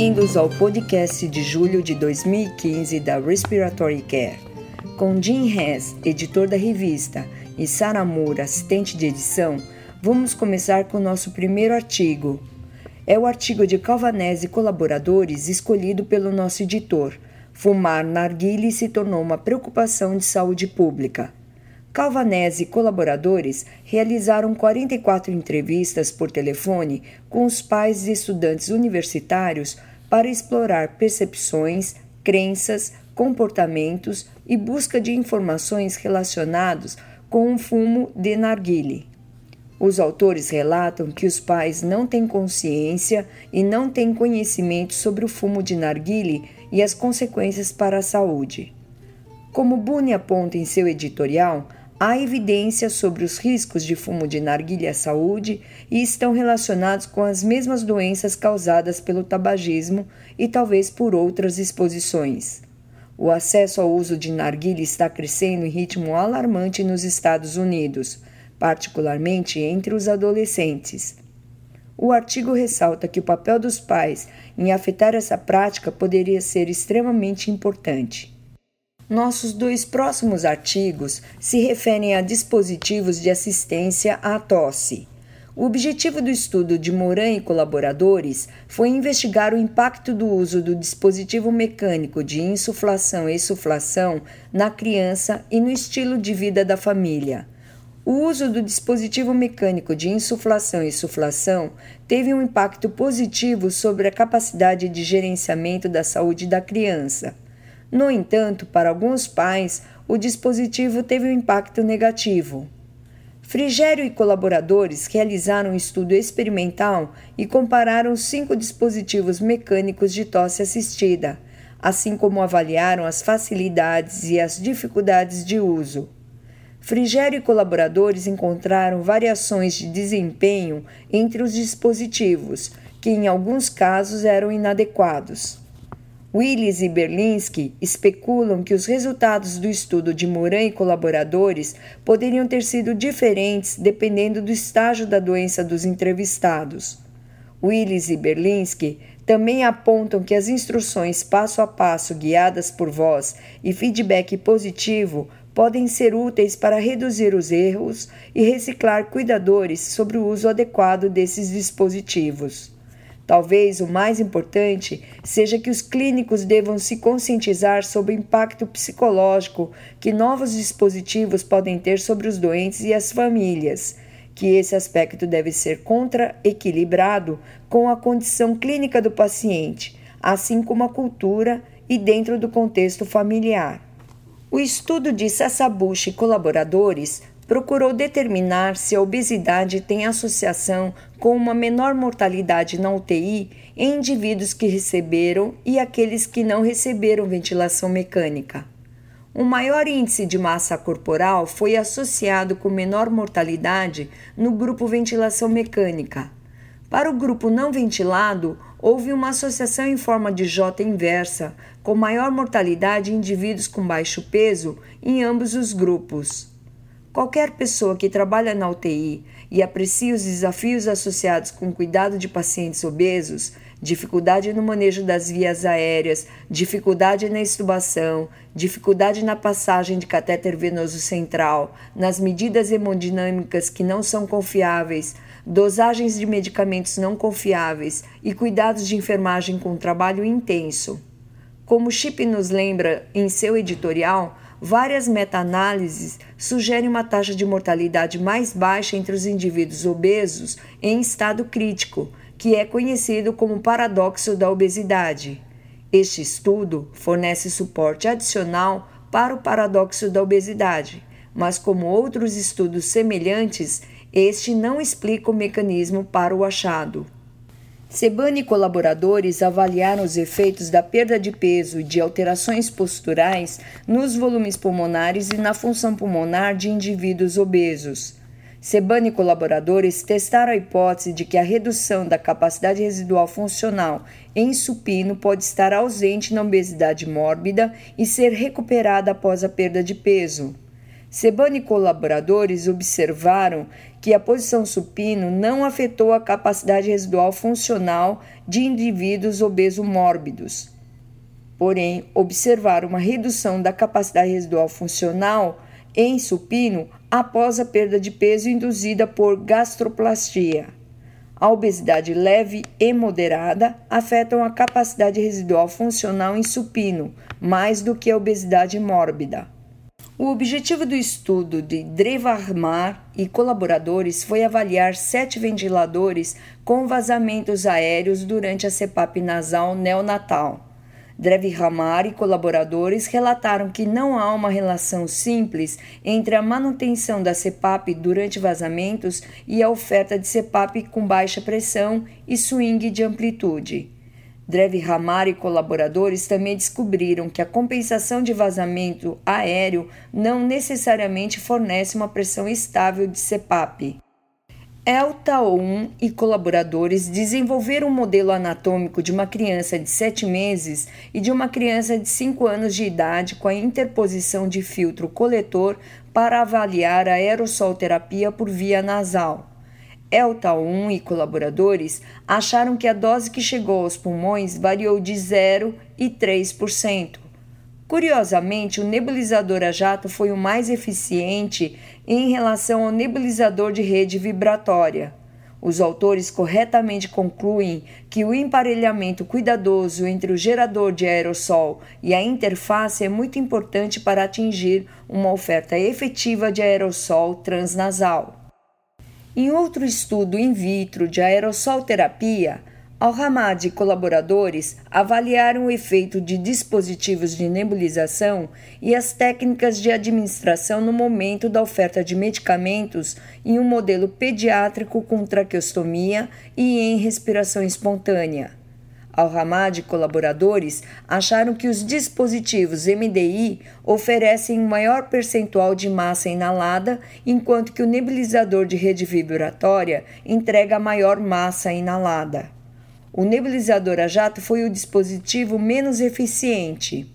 Bem-vindos ao podcast de julho de 2015 da Respiratory Care. Com Jim Hess, editor da revista, e Sarah Moore, assistente de edição, vamos começar com o nosso primeiro artigo. É o artigo de Calvanese e colaboradores escolhido pelo nosso editor. Fumar narguile se tornou uma preocupação de saúde pública. Calvanese e colaboradores realizaram 44 entrevistas por telefone com os pais de estudantes universitários para explorar percepções, crenças, comportamentos e busca de informações relacionados com o fumo de narguile. Os autores relatam que os pais não têm consciência e não têm conhecimento sobre o fumo de narguile e as consequências para a saúde. Como Boone aponta em seu editorial, Há evidências sobre os riscos de fumo de narguilha à saúde e estão relacionados com as mesmas doenças causadas pelo tabagismo e talvez por outras exposições. O acesso ao uso de narguilha está crescendo em ritmo alarmante nos Estados Unidos, particularmente entre os adolescentes. O artigo ressalta que o papel dos pais em afetar essa prática poderia ser extremamente importante. Nossos dois próximos artigos se referem a dispositivos de assistência à tosse. O objetivo do estudo de Moran e colaboradores foi investigar o impacto do uso do dispositivo mecânico de insuflação e suflação na criança e no estilo de vida da família. O uso do dispositivo mecânico de insuflação e suflação teve um impacto positivo sobre a capacidade de gerenciamento da saúde da criança. No entanto, para alguns pais, o dispositivo teve um impacto negativo. Frigério e colaboradores realizaram um estudo experimental e compararam cinco dispositivos mecânicos de tosse assistida, assim como avaliaram as facilidades e as dificuldades de uso. Frigério e colaboradores encontraram variações de desempenho entre os dispositivos, que em alguns casos eram inadequados. Willis e Berlinski especulam que os resultados do estudo de Moran e colaboradores poderiam ter sido diferentes dependendo do estágio da doença dos entrevistados. Willis e Berlinski também apontam que as instruções passo a passo guiadas por voz e feedback positivo podem ser úteis para reduzir os erros e reciclar cuidadores sobre o uso adequado desses dispositivos. Talvez o mais importante seja que os clínicos devam se conscientizar sobre o impacto psicológico que novos dispositivos podem ter sobre os doentes e as famílias, que esse aspecto deve ser contra-equilibrado com a condição clínica do paciente, assim como a cultura e dentro do contexto familiar. O estudo de Sassabushi e colaboradores procurou determinar se a obesidade tem associação com uma menor mortalidade na UTI em indivíduos que receberam e aqueles que não receberam ventilação mecânica. Um maior índice de massa corporal foi associado com menor mortalidade no grupo ventilação mecânica. Para o grupo não ventilado, houve uma associação em forma de J inversa, com maior mortalidade em indivíduos com baixo peso em ambos os grupos. Qualquer pessoa que trabalha na UTI e aprecia os desafios associados com o cuidado de pacientes obesos, dificuldade no manejo das vias aéreas, dificuldade na extubação, dificuldade na passagem de catéter venoso central, nas medidas hemodinâmicas que não são confiáveis, dosagens de medicamentos não confiáveis e cuidados de enfermagem com trabalho intenso. Como Chip nos lembra em seu editorial, Várias meta-análises sugerem uma taxa de mortalidade mais baixa entre os indivíduos obesos em estado crítico, que é conhecido como paradoxo da obesidade. Este estudo fornece suporte adicional para o paradoxo da obesidade, mas, como outros estudos semelhantes, este não explica o mecanismo para o achado. Sebane e colaboradores avaliaram os efeitos da perda de peso e de alterações posturais nos volumes pulmonares e na função pulmonar de indivíduos obesos. Sebane e colaboradores testaram a hipótese de que a redução da capacidade residual funcional em supino pode estar ausente na obesidade mórbida e ser recuperada após a perda de peso. Sebano e colaboradores observaram que a posição supino não afetou a capacidade residual funcional de indivíduos obeso-mórbidos. Porém, observaram uma redução da capacidade residual funcional em supino após a perda de peso induzida por gastroplastia. A obesidade leve e moderada afetam a capacidade residual funcional em supino mais do que a obesidade mórbida. O objetivo do estudo de Drevarmar e colaboradores foi avaliar sete ventiladores com vazamentos aéreos durante a CPAP nasal neonatal. Drevarmar e colaboradores relataram que não há uma relação simples entre a manutenção da CPAP durante vazamentos e a oferta de CPAP com baixa pressão e swing de amplitude. Dreve Ramar e colaboradores também descobriram que a compensação de vazamento aéreo não necessariamente fornece uma pressão estável de CPAP. Eltaon e colaboradores desenvolveram um modelo anatômico de uma criança de 7 meses e de uma criança de 5 anos de idade com a interposição de filtro coletor para avaliar a aerossol terapia por via nasal. Elta 1 e colaboradores acharam que a dose que chegou aos pulmões variou de 0 e 3%. Curiosamente, o nebulizador a jato foi o mais eficiente em relação ao nebulizador de rede vibratória. Os autores corretamente concluem que o emparelhamento cuidadoso entre o gerador de aerossol e a interface é muito importante para atingir uma oferta efetiva de aerossol transnasal. Em outro estudo in vitro de aerossol terapia, Al-Hamad e colaboradores avaliaram o efeito de dispositivos de nebulização e as técnicas de administração no momento da oferta de medicamentos em um modelo pediátrico com traqueostomia e em respiração espontânea. Al-Hamad e colaboradores acharam que os dispositivos MDI oferecem um maior percentual de massa inalada, enquanto que o nebulizador de rede vibratória entrega maior massa inalada. O nebulizador a jato foi o dispositivo menos eficiente.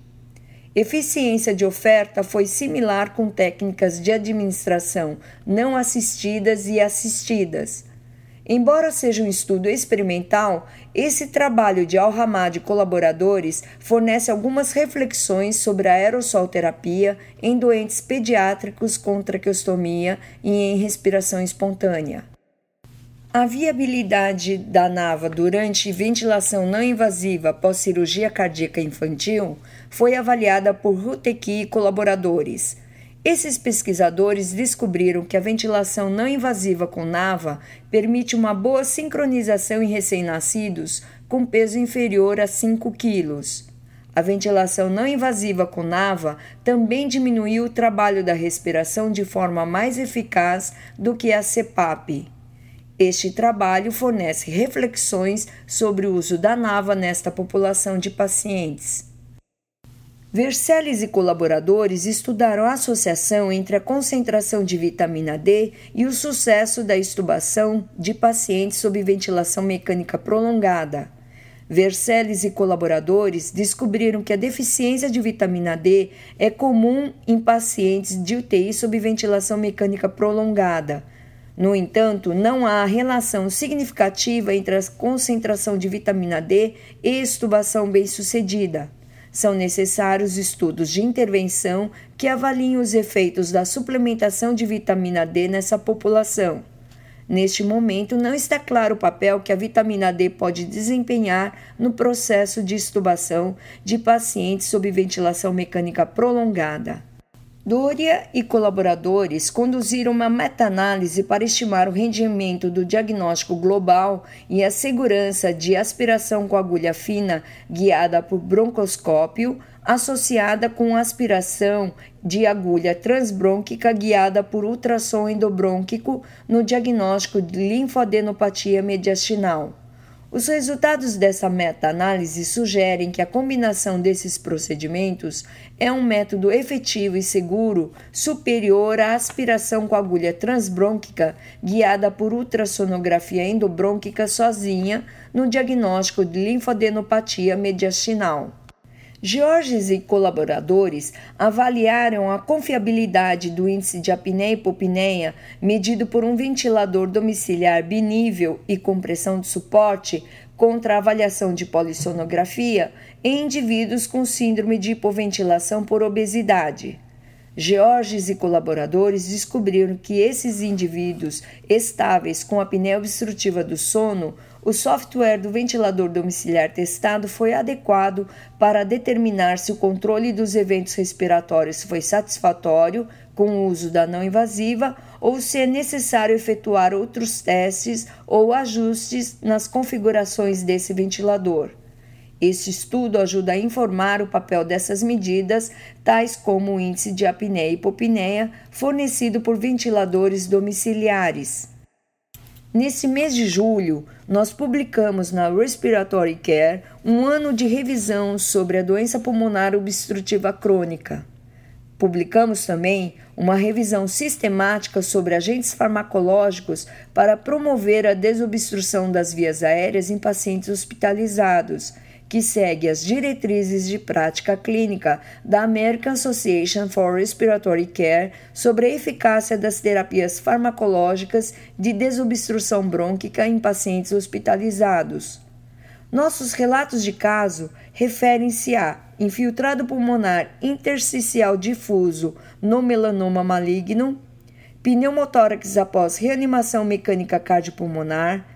Eficiência de oferta foi similar com técnicas de administração não assistidas e assistidas. Embora seja um estudo experimental, esse trabalho de Al-Hamad e colaboradores fornece algumas reflexões sobre a aerossolterapia em doentes pediátricos com traqueostomia e em respiração espontânea. A viabilidade da NAVA durante ventilação não invasiva após cirurgia cardíaca infantil foi avaliada por Ruteki e colaboradores. Esses pesquisadores descobriram que a ventilação não invasiva com NAVA permite uma boa sincronização em recém-nascidos com peso inferior a 5 quilos. A ventilação não invasiva com NAVA também diminuiu o trabalho da respiração de forma mais eficaz do que a CPAP. Este trabalho fornece reflexões sobre o uso da NAVA nesta população de pacientes. Vercelles e colaboradores estudaram a associação entre a concentração de vitamina D e o sucesso da estubação de pacientes sob ventilação mecânica prolongada. Vercelles e colaboradores descobriram que a deficiência de vitamina D é comum em pacientes de UTI sob ventilação mecânica prolongada. No entanto, não há relação significativa entre a concentração de vitamina D e estubação bem-sucedida. São necessários estudos de intervenção que avaliem os efeitos da suplementação de vitamina D nessa população. Neste momento, não está claro o papel que a vitamina D pode desempenhar no processo de estubação de pacientes sob ventilação mecânica prolongada. Doria e colaboradores conduziram uma meta-análise para estimar o rendimento do diagnóstico global e a segurança de aspiração com agulha fina guiada por broncoscópio, associada com aspiração de agulha transbrônquica guiada por ultrassom endobrônquico no diagnóstico de linfadenopatia mediastinal. Os resultados dessa meta-análise sugerem que a combinação desses procedimentos é um método efetivo e seguro superior à aspiração com agulha transbrônquica guiada por ultrassonografia endobrônquica sozinha no diagnóstico de linfadenopatia mediastinal. Georges e colaboradores avaliaram a confiabilidade do índice de apneia e hipopneia medido por um ventilador domiciliar binível e com pressão de suporte contra a avaliação de polissonografia em indivíduos com síndrome de hipoventilação por obesidade. Georges e colaboradores descobriram que esses indivíduos estáveis com apneia obstrutiva do sono o software do ventilador domiciliar testado foi adequado para determinar se o controle dos eventos respiratórios foi satisfatório com o uso da não invasiva ou se é necessário efetuar outros testes ou ajustes nas configurações desse ventilador. Este estudo ajuda a informar o papel dessas medidas, tais como o índice de apneia e hipopneia fornecido por ventiladores domiciliares. Nesse mês de julho, nós publicamos na Respiratory Care um ano de revisão sobre a doença pulmonar obstrutiva crônica. Publicamos também uma revisão sistemática sobre agentes farmacológicos para promover a desobstrução das vias aéreas em pacientes hospitalizados que segue as diretrizes de prática clínica da American Association for Respiratory Care sobre a eficácia das terapias farmacológicas de desobstrução brônquica em pacientes hospitalizados. Nossos relatos de caso referem-se a infiltrado pulmonar intersticial difuso no melanoma maligno, pneumotórax após reanimação mecânica cardiopulmonar,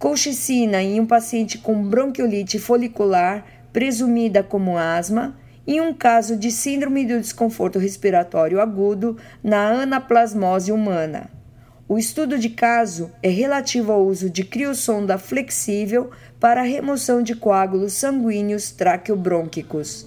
colchicina em um paciente com bronquiolite folicular, presumida como asma, e um caso de síndrome do desconforto respiratório agudo na anaplasmose humana. O estudo de caso é relativo ao uso de criosonda flexível para remoção de coágulos sanguíneos traqueobrônquicos.